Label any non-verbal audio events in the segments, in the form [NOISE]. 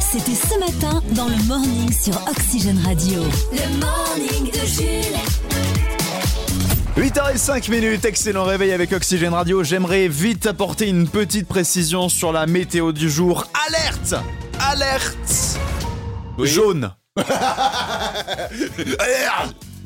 C'était ce matin dans le morning sur Oxygène Radio. Le morning de Jules. 8h05 minutes, excellent réveil avec Oxygène Radio. J'aimerais vite apporter une petite précision sur la météo du jour. Alerte Alerte Jaune [LAUGHS] Alerte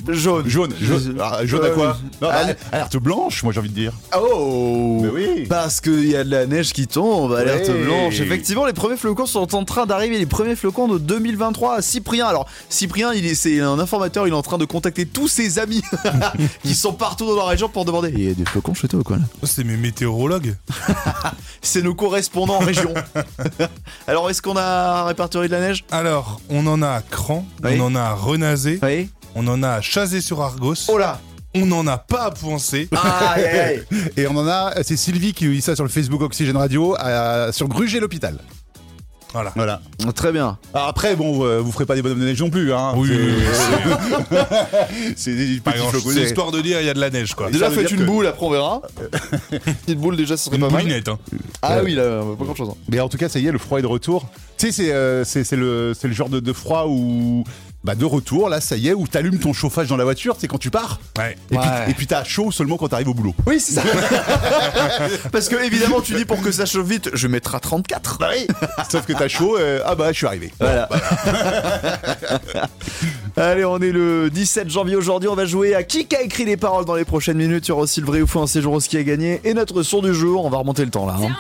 Jaune. Jaune, jaune, ah, jaune à quoi Euh, Non, al- Alerte blanche, moi j'ai envie de dire. Oh Mais oui. Parce qu'il y a de la neige qui tombe, alerte blanche. Effectivement, les premiers flocons sont en train d'arriver, les premiers flocons de 2023 à Cyprien. Alors, Cyprien, il est, c'est un informateur, il est en train de contacter tous ses amis [LAUGHS] qui sont partout dans la région pour demander Il y a des flocons chez toi ou quoi là Oh, C'est mes météorologues. [LAUGHS] C'est nos correspondants en région. [LAUGHS] Alors, est-ce qu'on a répertorié de la neige? Alors, on en a à Cran, Oui. on en a à Renazé, Oui. On en a à Chazé-sur-Argos, Oh là on n'en a pas à Pouancé. Aïe, aïe, aïe. [LAUGHS] Et on en a, c'est Sylvie qui dit ça sur le Facebook Oxygène Radio, à- sur Gruget l'hôpital. Voilà. Voilà. Très bien. Alors après, bon, euh, vous ferez pas des bonhommes de neige non plus, hein. Oui, C'est- oui, oui, [LAUGHS] C'est des petits flocons. C'est histoire de dire il y a de la neige quoi. Déjà, faites une que- boule, après on verra. [LAUGHS] Petite boule, déjà, ce serait Une pas mal. Hein. Ah oui, là, pas grand chose. Mais en tout cas, ça y est, le froid est de retour. Tu sais, c'est euh, c'est- c'est le, c'est le genre de, de froid où. Bah, de retour, là, ça y est, où t'allumes ton chauffage dans la voiture, c'est quand tu pars. Ouais. Et Ouais. puis, et puis t'as chaud seulement quand t'arrives au boulot. Oui, c'est ça. [LAUGHS] Parce que, évidemment, tu dis pour que ça chauffe vite, je mettrai à 34. Bah oui Sauf que t'as chaud, euh, ah bah, je suis arrivé. Voilà. [LAUGHS] Allez, on est le 17 janvier aujourd'hui. On va jouer à qui a écrit les paroles dans les prochaines minutes. Il y aura aussi le vrai ou faux, un séjour au ski à gagner. Et notre son du jour, on va remonter le temps là. hein.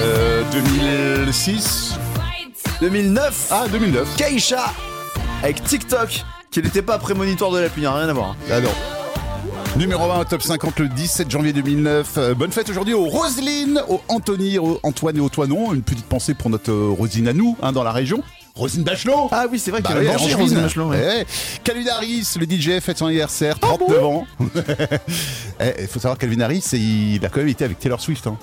Euh, 2006 2009, Ah, 2009. Keisha avec TikTok, qui n'était pas prémonitoire de la pluie, hein, rien à voir. hein. Ah non. Numéro 1 au top 50 le 17 janvier 2009. Euh, bonne fête aujourd'hui aux Roselyne, aux Anthony, aux Antoine et aux Toinon. Une petite pensée pour notre euh, Rosine à nous, hein, dans la région. Rosine Bachelot Ah oui, c'est vrai Bah qu'il oui, a mangé Bachelot, ouais. Ouais. Calvin Harris, le DJ, fête son anniversaire, 39 ans. [LAUGHS] Eh, Il faut savoir Calvin Harris, il a quand même été avec Taylor Swift. Hein.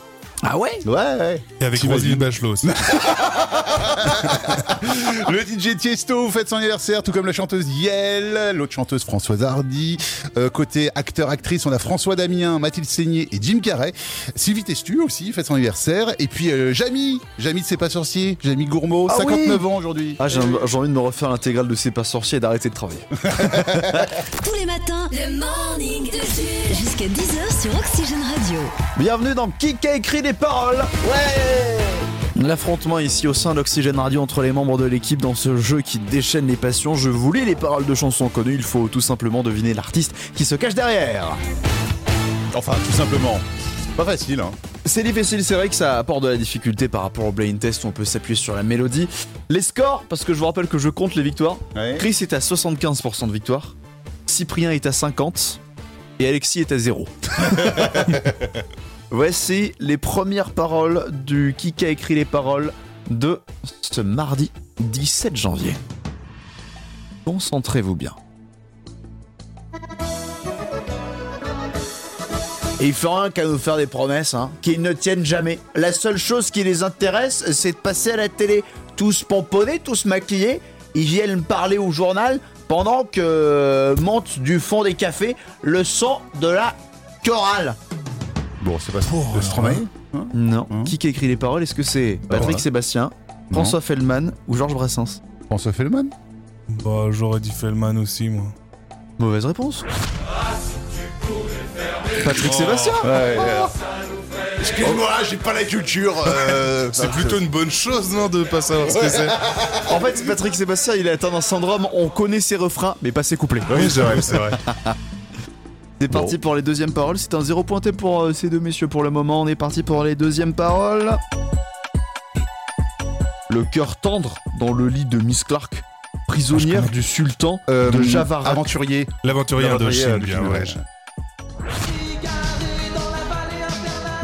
Ah ouais? Ouais, ouais. Et avec Roselyne Bachelot aussi. [LAUGHS] [LAUGHS] Le DJ Tiesto fête son anniversaire, tout comme la chanteuse Yel, l'autre chanteuse Françoise Hardy. Euh, côté acteur-actrice, on a François Damien, Mathilde Seigné et Jim Carrey. Sylvie Testu aussi fête son anniversaire. Et puis euh, Jamy, Jamy de C'est pas sorcier, Jamy Gourmaud, Ah 59 oui. ans aujourd'hui. Ah, j'ai j'ai envie de me refaire l'intégrale de C'est pas sorcier et d'arrêter de travailler. [LAUGHS] Tous les matins, le morning de Jules. Jusqu'à 10h sur Oxygène Radio. Bienvenue dans Qui a écrit les paroles Ouais L'affrontement ici au sein d'Oxygène Radio entre les membres de l'équipe dans ce jeu qui déchaîne les passions. Je voulais les paroles de chansons connues, il faut tout simplement deviner l'artiste qui se cache derrière. Enfin, tout simplement. Pas facile, hein. C'est difficile, c'est vrai que ça apporte de la difficulté par rapport au blind test où on peut s'appuyer sur la mélodie. Les scores, parce que je vous rappelle que je compte les victoires. Ouais. Chris est à 75% de victoire, Cyprien est à 50 et Alexis est à 0. [LAUGHS] Voici les premières paroles du qui a écrit les paroles de ce mardi 17 janvier. Concentrez-vous bien. Et il faut rien qu'à nous faire des promesses, hein, qui ne tiennent jamais. La seule chose qui les intéresse, c'est de passer à la télé. Tous pomponnés, tous maquillés, ils viennent parler au journal pendant que monte du fond des cafés le son de la chorale. Bon, c'est pas Oh, de Stromae hein Non. Hein Qui a écrit les paroles? Est-ce que c'est Patrick voilà. Sébastien, François Feldman ou Georges Brassens? François Fellman bah, j'aurais dit Fellman aussi, moi. Mauvaise réponse. Patrick Oh. Sébastien Ouais, Excuse-moi, j'ai pas la culture. euh, [LAUGHS] C'est plutôt une bonne chose, non, de pas savoir ce que c'est. En fait, Patrick Sébastien, il a atteint un syndrome, on connaît ses refrains, mais pas ses couplets. Oui, c'est vrai, c'est vrai. [LAUGHS] C'est parti pour les deuxièmes paroles. C'est un zéro pointé pour euh, ces deux messieurs pour le moment. On est parti pour les deuxièmes paroles. Le cœur tendre dans le lit de Miss Clark, prisonnière du sultan euh, de Javarak. Aventurier. L'aventurier L'aventurier, Indochine, euh, bien, ouais. ouais.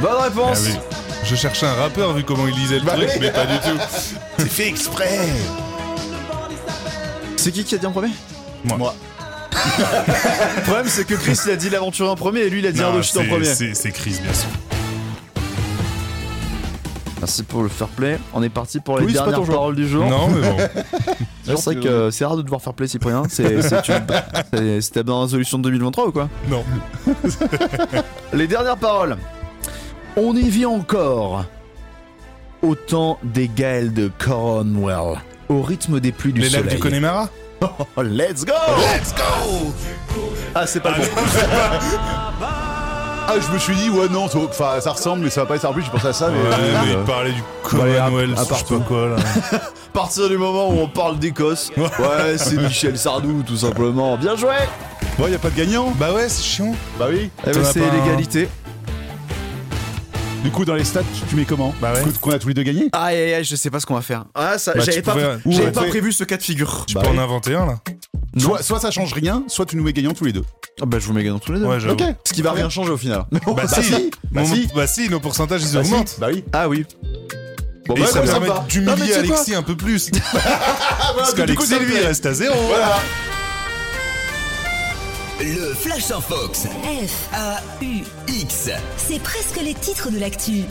Bonne Ah réponse. oui. Je cherchais un rappeur vu comment il lisait le Bah truc, mais pas du tout. [LAUGHS] C'est fait exprès. C'est qui qui a dit en premier? Moi. Le problème, c'est que Chris il a dit l'aventurier en premier et lui il a dit Indochine en premier. c'est Chris, bien sûr. Merci pour le fair play. On est parti pour les Oui, c'est pas dernières paroles du jour. Non, mais bon. [LAUGHS] C'est vrai que c'est rare de devoir faire play Cyprien. [LAUGHS] C'était dans la résolution de 2023 ou quoi Non. [LAUGHS] Les dernières paroles. On y vit encore. autant des Gaëls de Cornwall. Au rythme des pluies du Les lacs soleil. du Connemara Oh, [LAUGHS] let's go Let's go Ah, c'est pas le bon. Ah, je me suis dit, ouais, non, ça- enfin, ça ressemble, mais ça va pas être en plus, j'ai pensé à ça, mais. Ouais, mais euh, il parlait du à- Commonwealth, à je sais partout. pas quoi là. [LAUGHS] À partir du moment où on parle d'Écosse, ouais, c'est Michel Sardou, tout simplement. Bien joué Bon, y a pas de gagnant Bah ouais, c'est chiant. Bah oui. Eh ben, C'est un- l'égalité. Du coup, dans les stats, tu- tu mets comment Bah ouais. Qu'on- a tous les deux gagné Aïe aïe aïe, je sais pas ce qu'on va faire. Ah, ça, Bah, j'avais tu pas, pouvais- j'avais Ouais, pas prévu ce cas de figure. Tu Bah peux en inventer un là soit, soit ça change rien, soit tu nous mets gagnant tous les deux. Ah bah je vous mets gagnant tous les deux. Ouais, j'avoue. Ok. Ce qui va rien changer au final. [LAUGHS] Bah, Bah si. bah Mon- si. Bah si, nos pourcentages ils Bah, si. augmentent. Bah oui. Ah oui. Bon, Et bah, ça ouais, permet sympa. Non, mais d'humilier tu sais quoi Alexis un peu plus. [LAUGHS] Parce qu'Alexis lui il reste à zéro. Voilà. Le Flash en Fox. F, A-U-X. c'est presque les titres de l'actu.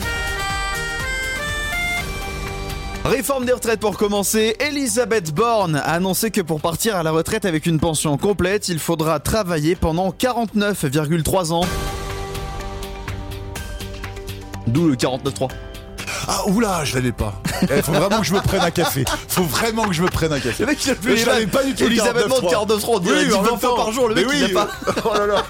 Réforme des retraites pour commencer. Elisabeth Borne a annoncé que pour partir à la retraite avec une pension complète, il faudra travailler pendant 49,3 ans. D'où le 49,3. Ah, oula, je l'avais pas. Eh, faut vraiment que je me prenne un café. Faut vraiment que je me prenne un café. Le mec, il a plus je l'avais pas du tout, Elisabeth Borne 49,3. 49,3. On dirait Oui, dit en 20 même fois par jour. Le mec, il oui. l'a pas. [LAUGHS] Oh là là.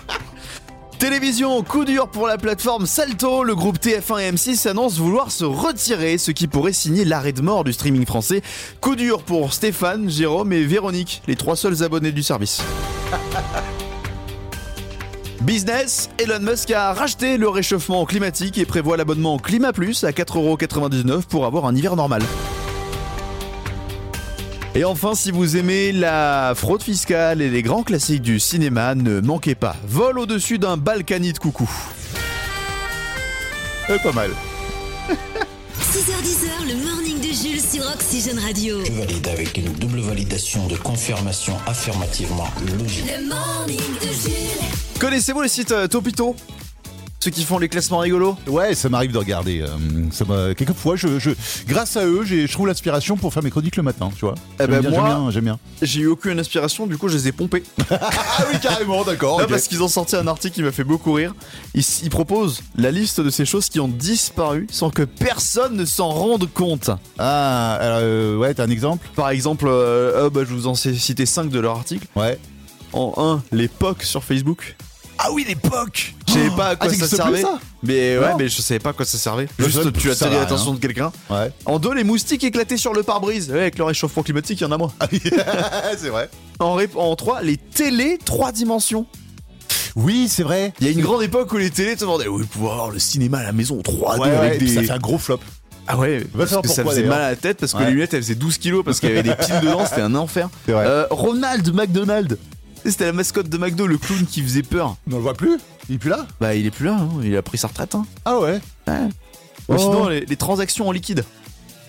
Télévision, coup dur pour la plateforme Salto. Le groupe TF1 et M6 annonce vouloir se retirer, ce qui pourrait signer l'arrêt de mort du streaming français. Coup dur pour Stéphane, Jérôme et Véronique, les trois seuls abonnés du service. [LAUGHS] Business, Elon Musk a racheté le réchauffement climatique et prévoit l'abonnement Climat Plus à 4,99€ pour avoir un hiver normal. Et enfin, si vous aimez la fraude fiscale et les grands classiques du cinéma, ne manquez pas. Vol au-dessus d'un balkanite coucou. Eh, pas mal. [LAUGHS] 6h10, le morning de Jules sur Oxygène Radio. Je valide avec une double validation de confirmation affirmativement logique. Le morning de Jules. Connaissez-vous les sites euh, Topito? Ceux qui font les classements rigolos Ouais, ça m'arrive de regarder. euh, ça quelquefois, je, je, grâce à eux, j'ai- je trouve l'inspiration pour faire mes chroniques le matin, tu vois. Eh ben, J'aime bien, moi- j'aime bien. J'ai eu aucune inspiration, du coup je les ai pompés. [LAUGHS] Ah oui, carrément, d'accord. Parce qu'ils ont sorti un article qui m'a fait beaucoup rire. Ils, ils proposent la liste de ces choses qui ont disparu sans que personne ne s'en rende compte. Ah, euh, ouais, t'as un exemple? Par exemple, euh, oh, bah, je vous en sais citer 5 de leur article. Ouais. En 1, les POC sur Facebook. Ah oui, l'époque Je savais pas à quoi Ah, ça ça plus, servait. ça Mais ouais, Non. mais je savais pas à quoi ça servait. Je Juste tu ça attirais va, l'attention de quelqu'un. Ouais. En deux, les moustiques éclatés sur le pare-brise. Ouais, avec le réchauffement climatique, il y en a moins. [LAUGHS] c'est vrai. En, 3, les télés 3 dimensions. Oui, c'est vrai. Il y a une grande époque où les télés te demandaient Oui, pouvoir voir le cinéma à la maison en 3D Ouais, ouais, avec des. ça fait un gros flop. Ah ouais, parce savoir que ça pourquoi, faisait d'ailleurs. mal à la tête parce que Ouais. les lunettes elles faisaient 12 kilos parce qu'il y avait des piles dedans, c'était un enfer. C'est vrai. Euh, Ronald McDonald. C'était la mascotte de McDo, le clown qui faisait peur. On le voit plus Il est plus là? Bah il est plus là, hein, il a pris sa retraite. Hein. Ah ouais? Ou Oh. sinon les, les transactions en liquide.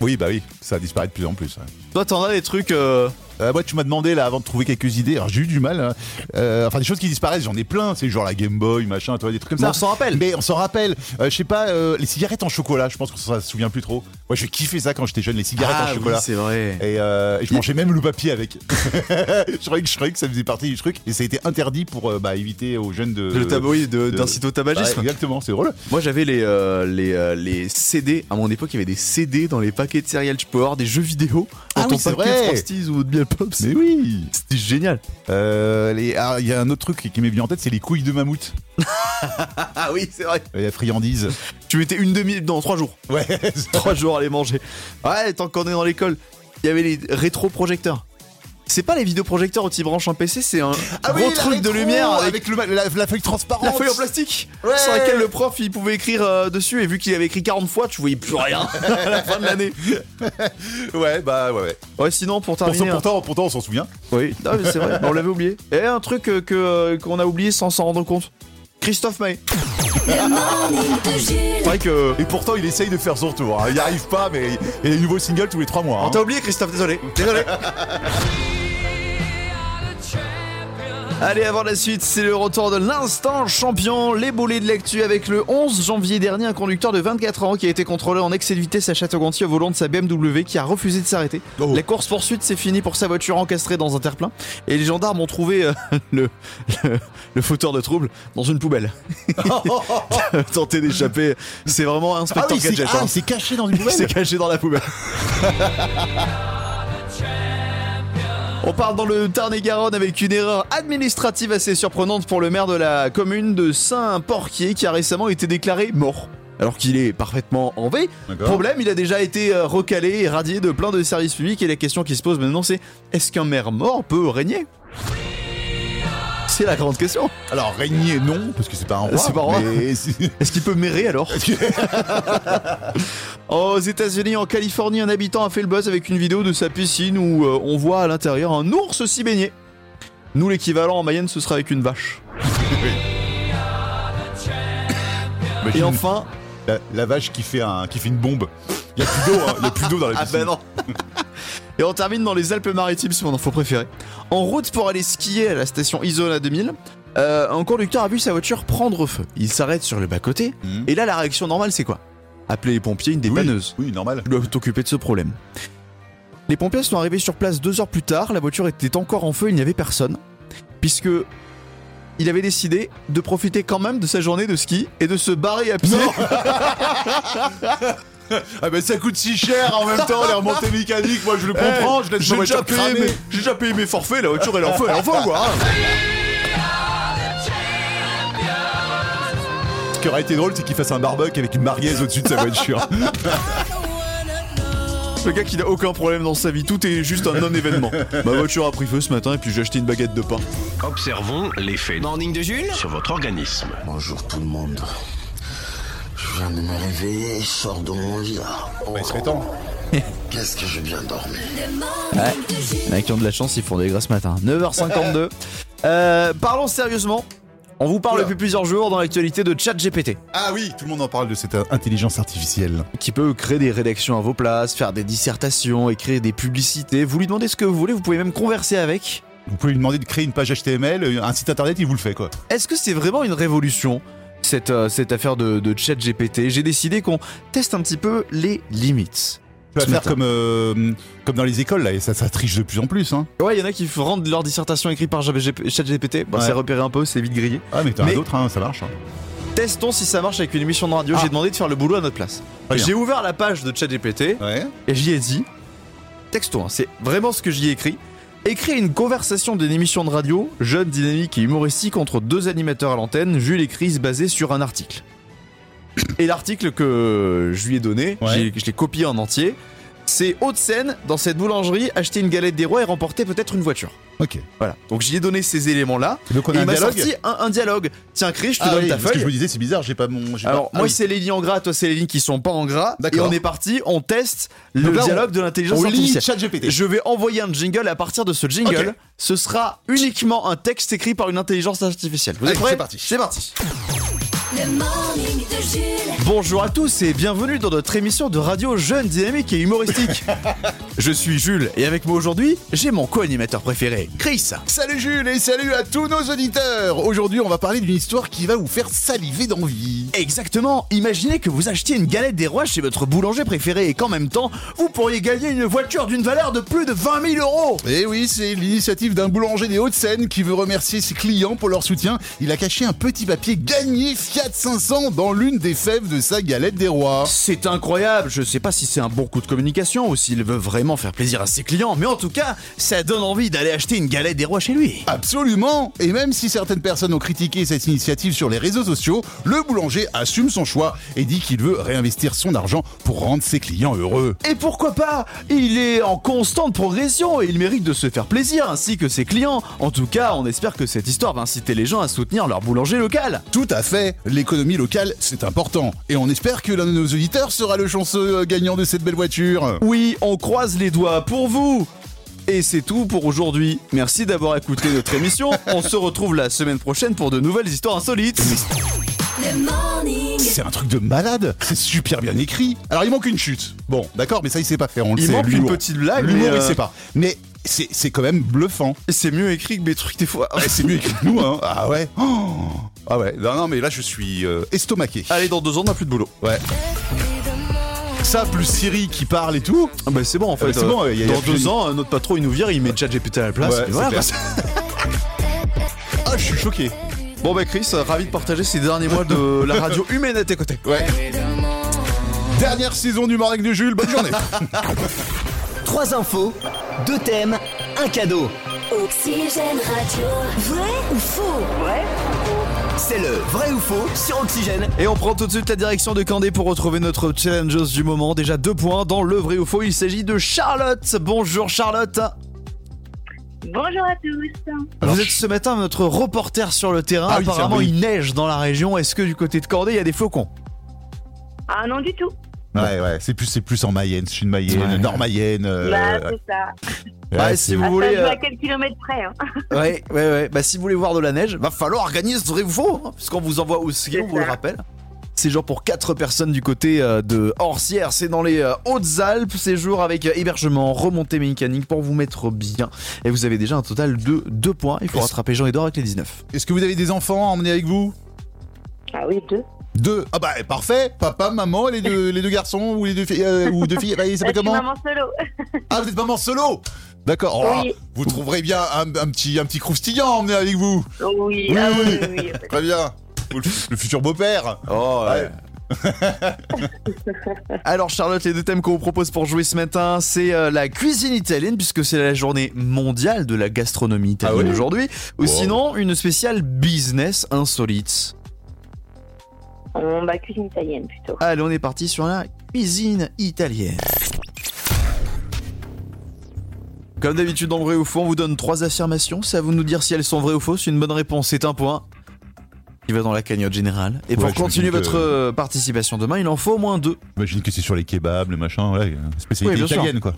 Oui, bah oui, ça disparaît de plus en plus. ouais. Toi t'en as des trucs. euh, Euh, moi, tu m'as demandé là avant de trouver quelques idées. Alors, j'ai eu du mal. hein. Euh, enfin, des choses qui disparaissent, j'en ai plein. C'est genre la Game Boy, machin, toi, des trucs comme Mais ça. on s'en rappelle. Mais on s'en rappelle. Euh, je sais pas, euh, les cigarettes en chocolat. Je pense qu'on s'en souvient plus trop. Moi, je kiffais ça quand j'étais jeune, les cigarettes Ah en oui, chocolat. c'est vrai. et, et je mangeais même le papier avec. [LAUGHS] je, croyais que, je croyais que ça faisait partie du truc. Et ça a été interdit pour bah, éviter aux jeunes de. Le tab- oui, de- de- d'inciter au tabagisme. exactement, c'est drôle. Moi j'avais les, les, les CD. À mon époque, il y avait des CD dans les paquets de céréales. Tu peux avoir des jeux vidéo dans Ah ton oui, c'est paquet vrai. de Frosties ou de Pops. Mais oui. C'était génial. Euh, ah, Il y a un autre truc qui m'est venu en tête, c'est les couilles de mammouth. [LAUGHS] Ah oui, c'est vrai. La friandise. Tu mettais une demi dans trois jours. Ouais. [LAUGHS] Trois jours à les manger. Ouais, tant qu'on est dans l'école, il y avait les rétroprojecteurs. C'est pas les vidéoprojecteurs où tu branches un PC, c'est un gros Ah oui, la truc de lumière avec, avec le- la, la feuille transparente. la feuille en plastique Ouais. sur laquelle le prof il pouvait écrire euh, dessus et vu qu'il avait écrit 40 fois, tu voyais plus rien [LAUGHS] à la fin de l'année. Ouais, bah ouais. ouais. Ouais, sinon pour Pourtant, terminer. pourtant, pourtant, on s'en souvient. Oui, non, mais c'est vrai, [LAUGHS] on l'avait oublié. Et un truc euh, que euh, qu'on a oublié sans s'en rendre compte. Christophe de C'est vrai que. Et pourtant, il essaye de faire son tour. hein. Il n'y arrive pas, mais il y a des nouveaux singles tous les trois mois. On hein. t'a oublié Christophe, désolé. Désolé. [LAUGHS] Allez, avant la suite, c'est le retour de l'instant champion, les boulets de l'actu avec le 11 janvier dernier, un conducteur de 24 ans qui a été contrôlé en excès de vitesse à Château-Gontier au volant de sa BMW qui a refusé de s'arrêter. Oh. La course poursuite, c'est fini pour sa voiture encastrée dans un terre-plein et les gendarmes ont trouvé euh, [LAUGHS] le, le, le fauteur de trouble dans une poubelle. [LAUGHS] Tenter d'échapper, c'est vraiment un Ah inspecteur oui, c'est gadget. ah, hein. il s'est caché dans une poubelle. [LAUGHS] C'est caché dans la poubelle. On part dans le Tarn-et-Garonne avec une erreur administrative assez surprenante pour le maire de la commune de Saint-Porquier qui a récemment été déclaré mort. Alors qu'il est parfaitement en. D'accord. Problème, il a déjà été euh, recalé et radié de plein de services publics et la question qui se pose maintenant c'est est-ce qu'un maire mort peut régner? C'est la grande question. Alors régner non, parce que c'est pas un roi. C'est pas un roi. mais [LAUGHS] c'est- Est-ce qu'il peut mérer alors [LAUGHS] Aux États-Unis, en Californie, un habitant a fait le buzz avec une vidéo de sa piscine où euh, on voit à l'intérieur un ours s'y baigner. Nous, l'équivalent en Mayenne, ce sera avec une vache. [COUGHS] Et Imagine enfin. la, la vache qui fait un, qui fait une bombe. Il y a plus d'eau, hein. il y a plus d'eau dans la Ah piscine. [LAUGHS] Et on termine dans les Alpes-Maritimes, c'est mon info préférée. En route pour aller skier à la station Isola 2000, euh, un conducteur a vu sa voiture prendre feu. Il s'arrête sur le bas-côté, Mhm. et là, la réaction normale, c'est quoi? Appeler les pompiers, une dépanneuse. Oui, oui, normal. doivent t'occuper de ce problème. Les pompiers sont arrivés sur place deux heures plus tard, la voiture était encore en feu, il n'y avait personne, puisque il avait décidé de profiter quand même de sa journée de ski et de se barrer à pied. [LAUGHS] Ah ben ça coûte si cher en même temps les remontées mécaniques. Moi je le comprends, je laisse Eh, J'ai ma déjà, voiture payé cramer. mes- j'ai déjà payé mes forfaits, la voiture elle est en feu, elle est en feu quoi. hein. Ce qui aurait été drôle, c'est qu'il fasse un barbecue avec une mariaise au-dessus de sa voiture. [LAUGHS] Le gars qui n'a aucun problème dans sa vie, tout est juste un non-événement. Ma voiture a pris feu ce matin et puis j'ai acheté une baguette de pain. Observons l'effet Morning de Jules sur votre organisme. Bonjour tout le monde. Je viens de me réveiller, je sors de mon lit là. Oh, il serait temps. [LAUGHS] Qu'est-ce que j'ai bien dormi. Ouais. En a qui ont de la chance, ils font des grâces ce matin. 9h52. Euh, parlons sérieusement. On vous parle Oula. depuis plusieurs jours dans l'actualité de ChatGPT, Ah oui, tout le monde en parle de cette intelligence artificielle. qui peut créer des rédactions à vos places, faire des dissertations, écrire des publicités. Vous lui demandez ce que vous voulez, vous pouvez même converser avec. Vous pouvez lui demander de créer une page HTML, un site internet, il vous le fait quoi. Est-ce que c'est vraiment une révolution? Cette, euh, cette affaire de, de ChatGPT J'ai décidé qu'on teste un petit peu les limites. Tu vas faire comme, euh, comme dans les écoles là, et ça, ça triche de plus en plus. Hein. Ouais, il y en a qui rendent leur dissertation écrite par ChatGPT. Bon, Ouais. c'est repéré un peu, c'est vite grillé. Ah mais t'en as d'autres, hein, ça marche. hein. Testons si ça marche avec une émission de radio. Ah. J'ai demandé de faire le boulot à notre place. J'ai ouvert la page de ChatGPT Ouais. et j'y ai dit texto, hein, c'est vraiment ce que j'y ai écrit. Écrit une conversation d'une émission de radio, jeune, dynamique et humoristique entre deux animateurs à l'antenne, Jules et Chris, basé sur un article. Et l'article que je lui ai donné, Ouais. je l'ai copié en entier. C'est Haute-Seine, dans cette boulangerie, acheter une galette des rois et remporter peut-être une voiture. Ok. Voilà. Donc j'y ai donné ces éléments-là. Donc on Et a il un m'a dialogue. sorti un, un dialogue. Tiens, Chris, je te Ah donne oui, ta parce que feuille. je me disais c'est bizarre, j'ai pas mon. j'ai Alors pas... ah moi oui. c'est les lignes en gras, toi c'est les lignes qui sont pas en gras. Et D'accord. on est parti, on teste le Donc là, on- dialogue de l'intelligence on lit artificielle. ChatGPT. Je vais envoyer un jingle et à partir de ce jingle, Ok. ce sera uniquement un texte écrit par une intelligence artificielle. Vous êtes Allez, prêts c'est parti. C'est parti. Le morning de Jules. Bonjour à tous et bienvenue dans notre émission de radio jeune, dynamique et humoristique. [LAUGHS] Je suis Jules et avec moi aujourd'hui, j'ai mon co-animateur préféré, Chris. Salut Jules et salut à tous nos auditeurs Aujourd'hui on va parler d'une histoire qui va vous faire saliver d'envie. Exactement, imaginez que vous achetiez une galette des rois chez votre boulanger préféré et qu'en même temps, vous pourriez gagner une voiture d'une valeur de plus de 20 000 euros. Et oui, c'est l'initiative d'un boulanger des Hauts-de-Seine qui veut remercier ses clients pour leur soutien. Il a caché un petit papier gagné 500 dans l'une des fèves de sa galette des rois. C'est incroyable, je sais pas si c'est un bon coup de communication ou s'il veut vraiment faire plaisir à ses clients, mais en tout cas, ça donne envie d'aller acheter une galette des rois chez lui. Absolument Et même si certaines personnes ont critiqué cette initiative sur les réseaux sociaux, le boulanger assume son choix et dit qu'il veut réinvestir son argent pour rendre ses clients heureux. Et pourquoi pas? Il est en constante progression et il mérite de se faire plaisir ainsi que ses clients. En tout cas, on espère que cette histoire va inciter les gens à soutenir leur boulanger local. Tout à fait, l'économie locale c'est important. Et on espère que l'un de nos auditeurs sera le chanceux euh, gagnant de cette belle voiture. Oui, on croise les doigts pour vous et c'est tout pour aujourd'hui. Merci d'avoir écouté notre émission. [LAUGHS] On se retrouve la semaine prochaine pour de nouvelles histoires insolites. C'est un truc de malade, c'est super bien écrit. Alors il manque une chute. Bon, d'accord, mais ça il sait pas faire, on le Il sait. manque une petite blague, L'humour il euh, sait pas. Mais c'est c'est quand même bluffant. C'est mieux écrit que mes trucs des fois. Ouais, c'est mieux écrit que nous, hein. [LAUGHS] Ah ouais. Oh. Ah ouais. Non, non, mais là, je suis euh, estomaqué. Allez, dans deux ans, on n'a plus de boulot. Ouais. Ça, plus Siri qui parle et tout. Ah bah c'est bon en Ah fait. c'est euh, bon, y a- y a dans plus- deux ans, notre patron il nous vire, il met ChatGPT à la place. Ouais, et voilà. [LAUGHS] Ah, je suis choqué. Bon bah Chris, ravi de partager ces derniers mois de la radio humaine à tes côtés. Ouais. Dernière saison du Morning de Jules. Bonne journée. [LAUGHS] Trois infos, deux thèmes, un cadeau. Oxygène Radio. Vrai ou faux? C'est le vrai ou faux sur Oxygène. Et on prend tout de suite la direction de Candé pour retrouver notre challengeuse du moment. Déjà deux points dans le vrai ou faux. Il s'agit de Charlotte. Bonjour Charlotte. Bonjour à tous. Alors, Vous êtes ce matin notre reporter sur le terrain. Ah oui, Apparemment il neige dans la région. Est-ce que du côté de Candé il y a des flocons? Ah non du tout. Ouais, ouais. C'est plus, c'est plus en Mayenne. Je suis une Mayenne, Ouais. Nord-Mayenne. euh, bah c'est ça. ouais, Bah, si vous Ah, voulez. euh, à quelques kilomètres près. Hein. [LAUGHS] Ouais, ouais, ouais. Bah, si vous voulez voir de la neige, va falloir gagner ce vrai ou faux, hein, puisqu'on vous envoie aussi, C'est on vous le rappelle. C'est genre pour 4 personnes du côté euh, de Orsières, c'est dans les euh, Hautes-Alpes, séjour avec euh, hébergement, remontée mécanique pour vous mettre bien. Et vous avez déjà un total de 2 points, il faut rattraper Jean-Edouard avec les 19. Est-ce que vous avez des enfants à emmener avec vous? Ah oui deux. Deux. Ah bah parfait. Papa, maman, les deux, [LAUGHS] les deux garçons ou les deux filles euh, ou deux filles. Bah, comment maman solo. [LAUGHS] Ah, vous êtes maman solo. D'accord. Oh, Oui. Vous trouverez bien un, un petit, un petit croustillant à emmener avec vous. Oui, Oui, ah oui. oui, oui, oui. Très bien. Le, le futur beau-père. Oh ouais. [LAUGHS] Alors Charlotte, les deux thèmes qu'on vous propose pour jouer ce matin, c'est euh, la cuisine italienne, puisque c'est la journée mondiale de la gastronomie italienne Ah oui aujourd'hui, ou Wow. sinon une spéciale business insolite. On va cuisine italienne plutôt. Allez, on est parti sur la cuisine italienne. Comme d'habitude dans le vrai ou faux, on vous donne trois affirmations. C'est à vous de nous dire si elles sont vraies ou fausses. Une bonne réponse, c'est un point. Qui va dans la cagnotte générale. Et pour Ouais, continuer votre euh, participation demain, il en faut au moins deux. J'imagine que c'est sur les kebabs, le machin, ouais, spécialité Oui, bien sûr. italienne quoi.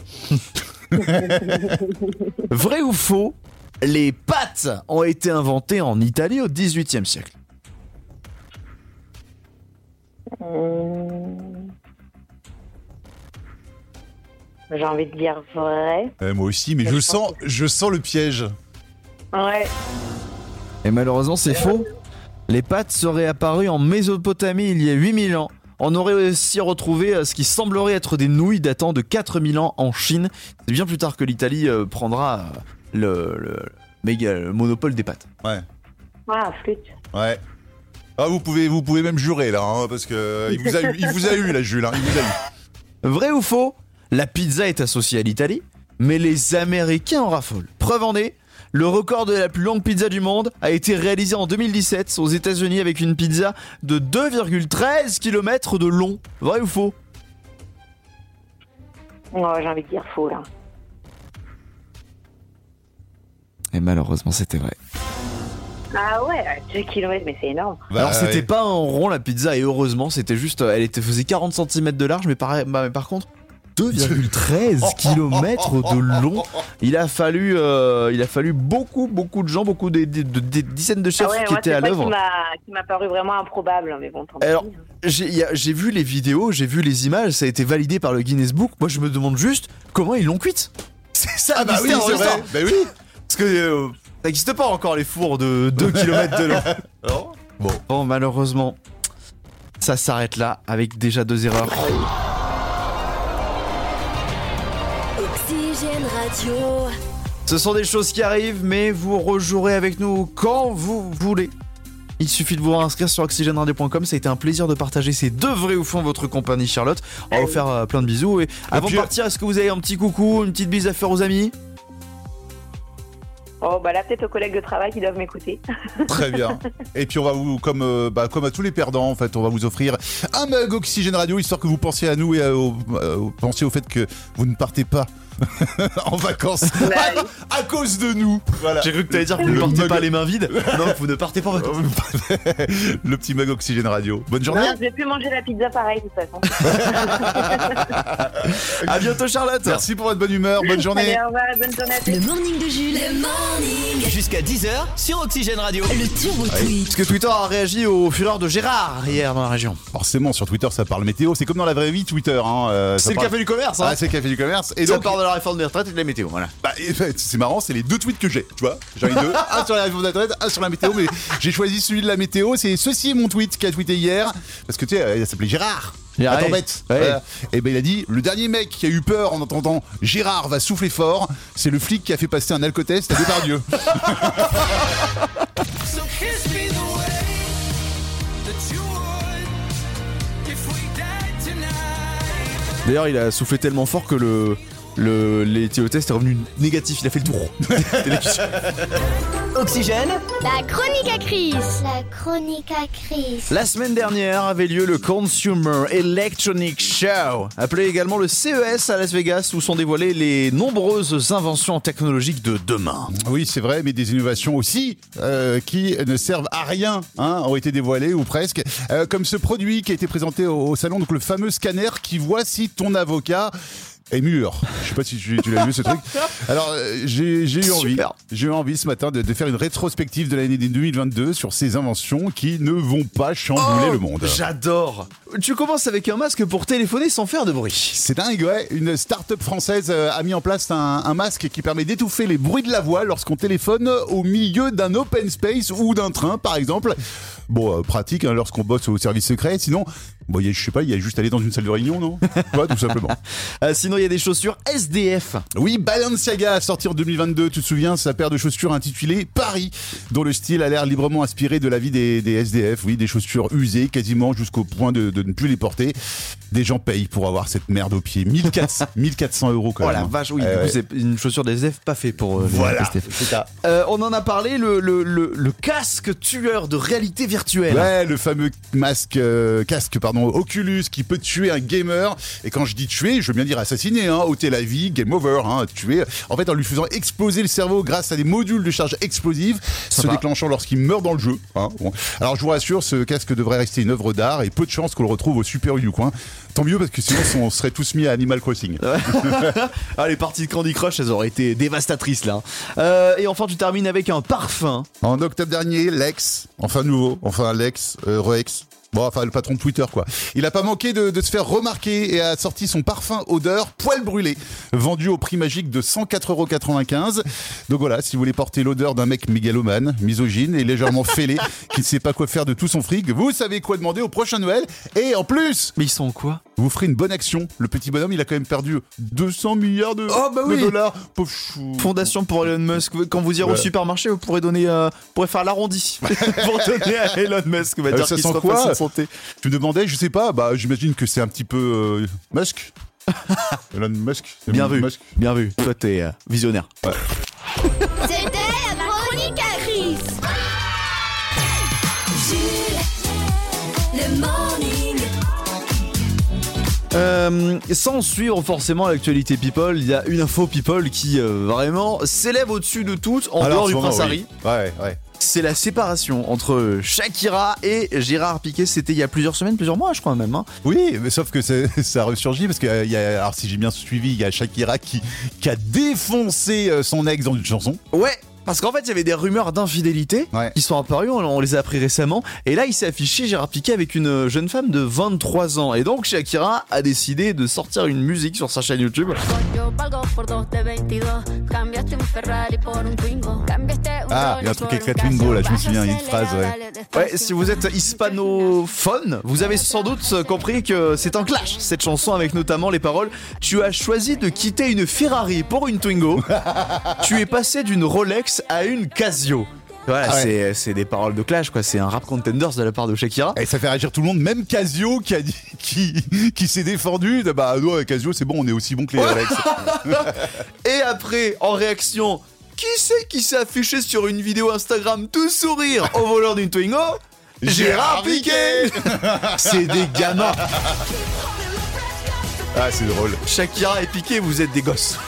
[LAUGHS] Vrai ou faux Les pâtes ont été inventées en Italie au XVIIIe siècle. Hum. J'ai envie de dire vrai. Euh, moi aussi, mais je je sens, je sens le piège. Ouais. Et malheureusement, c'est faux. Les pâtes seraient apparues en Mésopotamie il y a 8000 ans. On aurait aussi retrouvé euh, ce qui semblerait être des nouilles datant de 4000 ans en Chine. C'est bien plus tard que l'Italie euh, prendra euh, le, le- méga- le monopole des pâtes. Ouais, Ah flûte. ouais. Ah, vous pouvez, vous pouvez même jurer là, hein, parce que il vous a eu, il vous a eu là, Jules, hein, il vous a eu. Vrai ou faux La pizza est associée à l'Italie, mais les Américains en raffolent. Preuve en est, le record de la plus longue pizza du monde a été réalisé en 2017 aux États-Unis avec une pizza de 2,13 km de long. Vrai ou faux? Oh, j'ai envie de dire faux là. Et malheureusement, c'était vrai. Ah ouais, 2 km, mais c'est énorme. Bah, Alors c'était ouais. pas en rond la pizza et heureusement c'était juste elle était faisait 40 cm de large mais par, bah, mais par contre 2,13 [LAUGHS] km de long. Il a fallu euh, il a fallu beaucoup beaucoup de gens, beaucoup de- dizaines de chefs ah ouais, qui moi, étaient à l'œuvre. m'a- qui m'a paru vraiment improbable, mais bon, tant Alors, pis. J'ai vu les vidéos, j'ai vu les images, ça a été validé par le Guinness Book. Moi je me demande juste comment ils l'ont cuite. C'est ça Ah le bah oui, c'est vrai. Bah oui. Parce que euh, ça n'existe pas encore les fours de 2 [LAUGHS] km de long. Bon. Bon, malheureusement, ça s'arrête là avec déjà deux erreurs. Oxygène Radio. Ce sont des choses qui arrivent, mais vous rejouerez avec nous quand vous voulez. Il suffit de vous inscrire sur oxygèneradio.com. Ça a été un plaisir de partager ces deux vrais ou en votre compagnie, Charlotte. On va vous faire euh, plein de bisous. Et avant puis, de partir, est-ce que vous avez un petit coucou, une petite bise à faire aux amis? Oh, bah là, peut-être aux collègues de travail qui doivent m'écouter. [LAUGHS] Très bien. Et puis on va vous, comme, euh, bah, comme à tous les perdants, en fait, on va vous offrir un mug Oxygène Radio, histoire que vous pensiez à nous et à- au, euh, fait que vous ne partez pas [LAUGHS] en vacances Bah oui. à, à cause de nous. Voilà. J'ai cru que t'allais dire que vous Le ne partez mug- pas les mains vides. [LAUGHS] Non, vous ne partez pas en vacances. [LAUGHS] Le petit mug Oxygène Radio. Bonne journée. Non, je vais plus manger la pizza pareil, de toute façon. À bientôt, Charlotte. Merci pour votre bonne humeur. Bonne journée. Allez, au revoir bonne journée à tous. Le morning de Jules. Le morning. Jusqu'à 10h sur Oxygène Radio. Le turbo tweet. Parce que Twitter a réagi aux fureurs de Gérard hier dans la région. Forcément, sur Twitter, ça parle météo. C'est comme dans la vraie vie, Twitter. Hein. euh, C'est le café du commerce, hein Ah, c'est le café du commerce. Et Ça donc, parle la réforme des retraites et de la météo. Voilà. Bah, fait, c'est marrant, c'est les deux tweets que j'ai, tu vois. J'en ai deux, [LAUGHS] un sur la réforme des retraites, un sur la météo, mais j'ai choisi celui de la météo. C'est ceci est mon tweet qu'a tweeté hier, parce que tu sais, il s'appelait Gérard. Gérard. Ouais. Voilà. Et ben il a dit le dernier mec qui a eu peur en entendant Gérard va souffler fort, c'est le flic qui a fait passer un alcotest à Depardieu. [LAUGHS] [LAUGHS] D'ailleurs, il a soufflé tellement fort que le, le l'éthylotest est revenu négatif. Il a fait le tour. [LAUGHS] Oxygène, La chronique à Chris. La chronique à Chris. La semaine dernière avait lieu le Consumer Electronic Show, appelé également le CES à Las Vegas, où sont dévoilées les nombreuses inventions technologiques de demain. Oui, c'est vrai, mais des innovations aussi euh, qui ne servent à rien hein, ont été dévoilées ou presque, Euh, comme ce produit qui a été présenté au, au salon, donc le fameux scanner qui voit si ton avocat est mûr. Je sais pas si tu, tu l'as vu ce truc. Alors euh, j'ai j'ai eu envie, Super. j'ai eu envie ce matin de, de faire une rétrospective de l'année 2022 sur ces inventions qui ne vont pas chambouler le monde. Oh, J'adore. Tu commences avec un masque pour téléphoner sans faire de bruit. C'est dingue, ouais. Une start-up française euh, a mis en place un, un masque qui permet d'étouffer les bruits de la voix lorsqu'on téléphone au milieu d'un open space ou d'un train, par exemple. Bon, euh, pratique hein, lorsqu'on bosse au service secret. Sinon, bon, y a- je sais pas, il y a juste aller dans une salle de réunion, non? Ouais, tout simplement. [LAUGHS] Euh, sinon, il y a des chaussures SDF. Oui, Balenciaga a sorti en 2022, tu te souviens, sa paire de chaussures intitulée Paris, dont le style a l'air librement inspiré de la vie des, des SDF. Oui, des chaussures usées quasiment jusqu'au point de, de ne plus les porter. Des gens payent pour avoir cette merde aux pieds. 1400, 1400 euros quand Oh même. la hein. vache, oui, Euh, du coup, c'est une chaussure des SDF pas fait pour euh, les Voilà, SDF. ça. Euh, on en a parlé, le, le, le, le casque tueur de réalité virtuelle. Ouais, le fameux masque, euh, casque, pardon, Oculus qui peut tuer un gamer. Et quand je dis tuer, je veux bien dire assassiner, hein, ôter la vie, game over, hein, tuer. En fait, en lui faisant exploser le cerveau grâce à des modules de charge explosive, se déclenchant lorsqu'il meurt dans le jeu. hein. Bon. Alors, je vous rassure, ce casque devrait rester une œuvre d'art et peu de chances qu'on le retrouve au Super U du coin. Tant mieux parce que sinon, on serait tous mis à Animal Crossing. [LAUGHS] Ah, les parties de Candy Crush, elles auraient été dévastatrices là. Euh, et enfin, tu termines avec un parfum. En octobre dernier, Lex, enfin nouveau, enfin Lex, euh, Rex. Bon, enfin, le patron de Twitter, quoi. Il a pas manqué de, de se faire remarquer et a sorti son parfum odeur poil brûlé, vendu au prix magique de 104,95€. Donc voilà, si vous voulez porter l'odeur d'un mec mégalomane, misogyne et légèrement fêlé, [LAUGHS] qui ne sait pas quoi faire de tout son fric, vous savez quoi demander au prochain Noël. Et en plus, Mais ils sont quoi? Vous ferez une bonne action. Le petit bonhomme, il a quand même perdu 200 milliards de, Oh, bah de dollars. Pauvre chou. Fondation pour Elon Musk. Quand vous irez au Ouais. supermarché, vous pourrez donner, euh, vous pourrez faire l'arrondi [LAUGHS] pour donner à Elon Musk. On va Ah, dire ça qu'il quoi refasse son santé. Tu me demandais, je sais pas, bah j'imagine que c'est un petit peu euh, Musk. [LAUGHS] Elon Musk. Bien vu, Musk. bien vu. Toi, t'es euh, visionnaire. C'était Euh, sans suivre forcément l'actualité people, il y a une info people qui euh, vraiment s'élève au-dessus de tout en Alors, dehors du Prince oui. Harry. Ouais, ouais. C'est la séparation entre Shakira et Gérard Piquet. C'était il y a plusieurs semaines, plusieurs mois, je crois même. hein. Oui, mais sauf que [LAUGHS] ça a ressurgi parce que euh, il y a, alors si j'ai bien suivi, il y a Shakira qui, qui a défoncé euh, son ex dans une chanson. Ouais. Parce qu'en fait, il y avait des rumeurs d'infidélité Ouais. qui sont apparues, on, on les a appris récemment. Et là, il s'est affiché Gérard Piquet avec une jeune femme de 23 ans. Et donc, Shakira a décidé de sortir une musique sur sa chaîne YouTube. Ah, il y a un truc avec la Twingo là, je me souviens, il y a une phrase, ouais. Ouais, si vous êtes hispanophone, vous avez sans doute compris que c'est un clash, cette chanson avec notamment les paroles Tu as choisi de quitter une Ferrari pour une Twingo. tu es passé d'une Rolex à une Casio. Voilà, Ah ouais. c'est- des paroles de clash, quoi. C'est un rap contenders de la part de Shakira. Et ça fait réagir tout le monde, même Casio qui a dit, [LAUGHS] qui, qui s'est défendu. de, Bah non, Casio, c'est bon, on est aussi bon que les Rolex. [LAUGHS] Et après, en réaction, qui c'est qui s'est affiché sur une vidéo Instagram tout sourire au voleur d'une Twingo? Gérard Piquet [LAUGHS] C'est des gamins Ah, c'est drôle. Shakira et Piqué, vous êtes des gosses.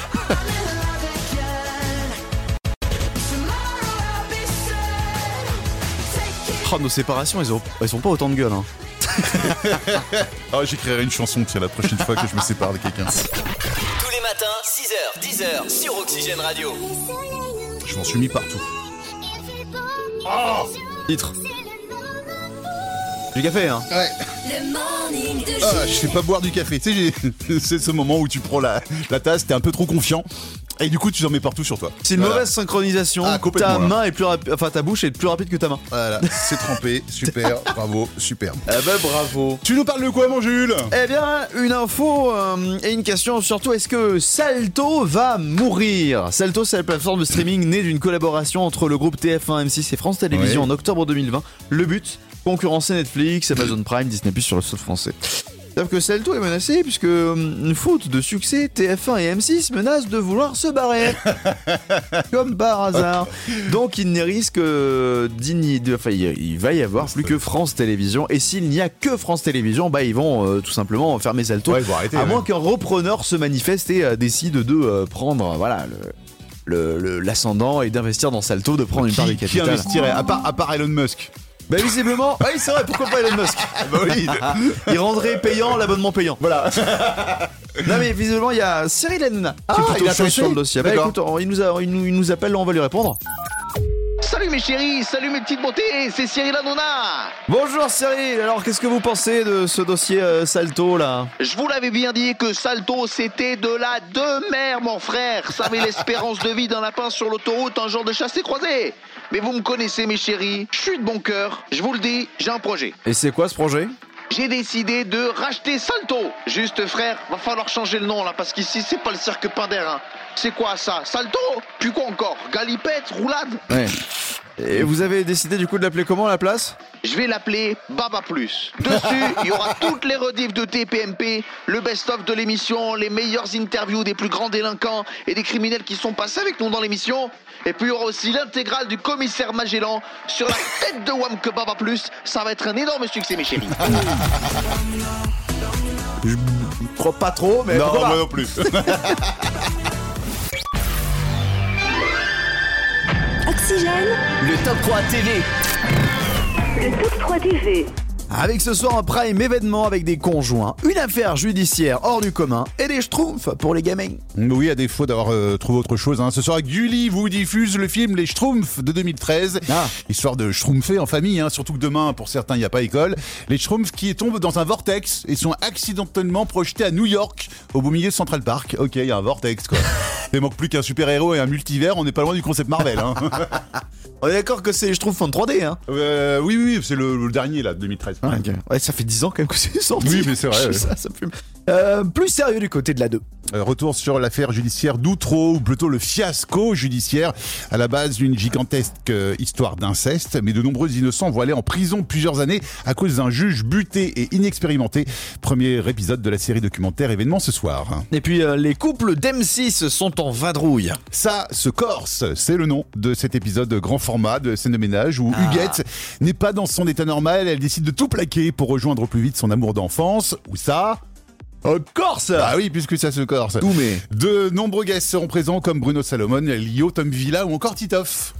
Oh, nos séparations, elles, ont, elles sont pas autant de gueule. Hein. [LAUGHS] Ah, j'écrirai une chanson, tiens, la prochaine fois que je me sépare de quelqu'un. tous les matins, 6h, 10h sur Oxygène Radio. Je m'en suis mis partout. Titre. Du café, hein Ouais. Ah, je sais pas boire du café. Tu sais, j'ai- [LAUGHS] c'est ce moment où tu prends la, la tasse, t'es un peu trop confiant. Et du coup, tu en mets partout sur toi. C'est une Voilà. mauvaise synchronisation. Ah, complètement, ta là. main est plus rapide, enfin ta bouche est plus rapide que ta main. Voilà, c'est trempé. [LAUGHS] Super, bravo, super. Ah bah bravo. Tu nous parles de quoi, mon Jules? Eh bien, une info euh, et une question surtout, est-ce que Salto va mourir? Salto, c'est la plateforme de streaming née d'une collaboration entre le groupe TF1, M6 et France Télévisions Oui. en octobre 2020. Le but, concurrencer Netflix, Amazon Prime, Disney Plus sur le sol français. Sauf que Salto est menacé puisque, euh, une faute de succès, TF1 et M6 menacent de vouloir se barrer. [LAUGHS] Comme par hasard. Donc il n'y risque euh, d'igni- enfin, il va y avoir plus que France Télévisions. Et s'il n'y a que France Télévisions, bah ils vont euh, tout simplement fermer Salto. Ouais, ils vont arrêter, à ouais. moins qu'un repreneur se manifeste et euh, décide de euh, prendre, voilà, le. L'ascendant et d'investir dans Salto, de prendre une part du qui, qui capital. investirait à part, à part Elon Musk Bah visiblement, ah oui c'est vrai, pourquoi pas Elon Musk Bah oui. Il rendrait payant l'abonnement payant. Voilà. non mais visiblement il y a Cyril Hanouna qui Ah, est plutôt il a chaud fait sur le dossier. Bah D'accord. écoute, on- il nous, a- il, nous, il nous appelle, on va lui répondre. Salut mes chéris, salut mes petites beautés, c'est Cyril Hanouna Bonjour Cyril, alors qu'est-ce que vous pensez de ce dossier euh, Salto là? Je vous l'avais bien dit que Salto c'était de la demeure mon frère Ça avait l'espérance de vie d'un lapin sur l'autoroute, un genre de chassé croisé Mais vous me connaissez mes chéris, je suis de bon cœur, je vous le dis, j'ai un projet Et c'est quoi ce projet? J'ai décidé de racheter Salto. Juste frère, va falloir changer le nom là parce qu'ici c'est pas le cirque Pinder. Hein. C'est quoi ça? Salto? Puis quoi encore? Galipette? Roulade? Ouais. Et vous avez décidé du coup de l'appeler comment la place? Je vais l'appeler Baba Plus. Dessus, il y aura [LAUGHS] toutes les rediffs de TPMP, le best-of de l'émission, les meilleures interviews des plus grands délinquants et des criminels qui sont passés avec nous dans l'émission. Et puis il y aura aussi l'intégrale du commissaire Magellan sur la tête de Wam que Baba Plus. Ça va être un énorme succès, mes chéris. Je crois pas trop, mais Non, moi non plus. [LAUGHS] Oxygène, Le top 3 TV. Le top 3 TV. Avec ce soir un prime événement avec des conjoints, une affaire judiciaire hors du commun et des schtroumpfs pour les gamins. Oui, à défaut d'avoir euh, trouvé autre chose. Hein. Ce soir, Gulli vous diffuse le film Les Schtroumpfs de 2013. Ah. Histoire de schtroumpfer en famille, hein. surtout que demain, pour certains, il n'y a pas école. Les Schtroumpfs qui tombent dans un vortex et sont accidentellement projetés à New York, au beau milieu de Central Park. Ok, il y a un vortex, quoi. [LAUGHS] Il manque plus qu'un super-héros et un multivers, on n'est pas loin du concept Marvel. Hein. [LAUGHS] On est d'accord que c'est les schtroumpfs en 3D, hein Euh, oui, oui, c'est le, le dernier, là, 2013. Ok. Ouais, ça fait 10 ans quand même que c'est sorti. Oui, mais c'est vrai, ouais. ça, ça fume. Euh, plus sérieux du côté de la 2. Euh, Retour sur l'affaire judiciaire d'Outreau, ou plutôt le fiasco judiciaire, à la base d'une gigantesque euh, histoire d'inceste, mais de nombreux innocents vont aller en prison plusieurs années à cause d'un juge buté et inexpérimenté. Premier épisode de la série documentaire événement ce soir. Et puis euh, les couples d'M6 sont en vadrouille. Ça se corse, c'est le nom de cet épisode de grand format de scène de ménage où Huguette n'est pas dans son état normal, elle décide de tout plaquer pour rejoindre au plus vite son amour d'enfance. Ou ça? Corse Ah oui, puisque ça se corse. Mais. De nombreux guests seront présents comme Bruno Salomon, Lio, Tom Villa ou encore Titoff.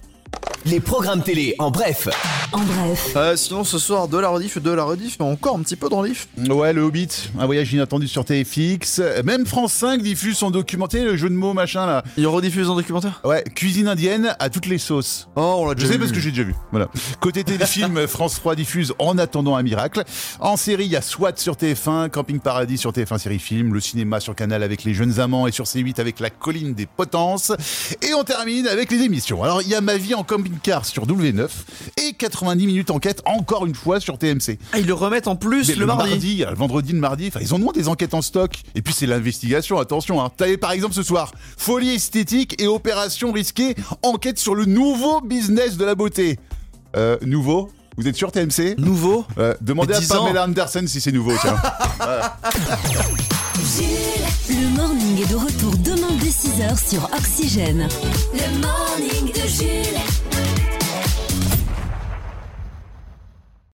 Les programmes télé en bref. en bref. Euh, sinon ce soir de la rediff, de la rediff, mais encore un petit peu dans le diff. Ouais, le Hobbit, un voyage inattendu sur TFX. Même France 5 diffuse son documentaire, le jeu de mots machin là. Il rediffuse en documentaire? Ouais, cuisine indienne à toutes les sauces. Oh, on l'a Je déjà sais vu. parce que j'ai déjà vu. Voilà. Côté téléfilm, [LAUGHS] France 3 diffuse En attendant un miracle. En série, il y a SWAT sur TF1, Camping Paradis sur TF1 série film, le cinéma sur Canal avec les jeunes amants et sur C8 avec la colline des potences. Et on termine avec les émissions. Alors, il y a Ma vie en camping-car sur W9 et 90 minutes enquête encore une fois sur TMC. Ah, ils le remettent en plus le, mardi. le vendredi, le mardi, enfin, ils ont moins des enquêtes en stock. Et puis c'est l'investigation, attention. Hein. T'avais par exemple ce soir, folie esthétique et opération risquée, enquête sur le nouveau business de la beauté. Euh, nouveau? Vous êtes sûr TMC Nouveau? Euh, Demandez à 10 ans. Pamela Anderson si c'est nouveau, tiens. [LAUGHS] Jules, le morning est de retour demain dès 6h sur Oxygène. Le morning de Jules.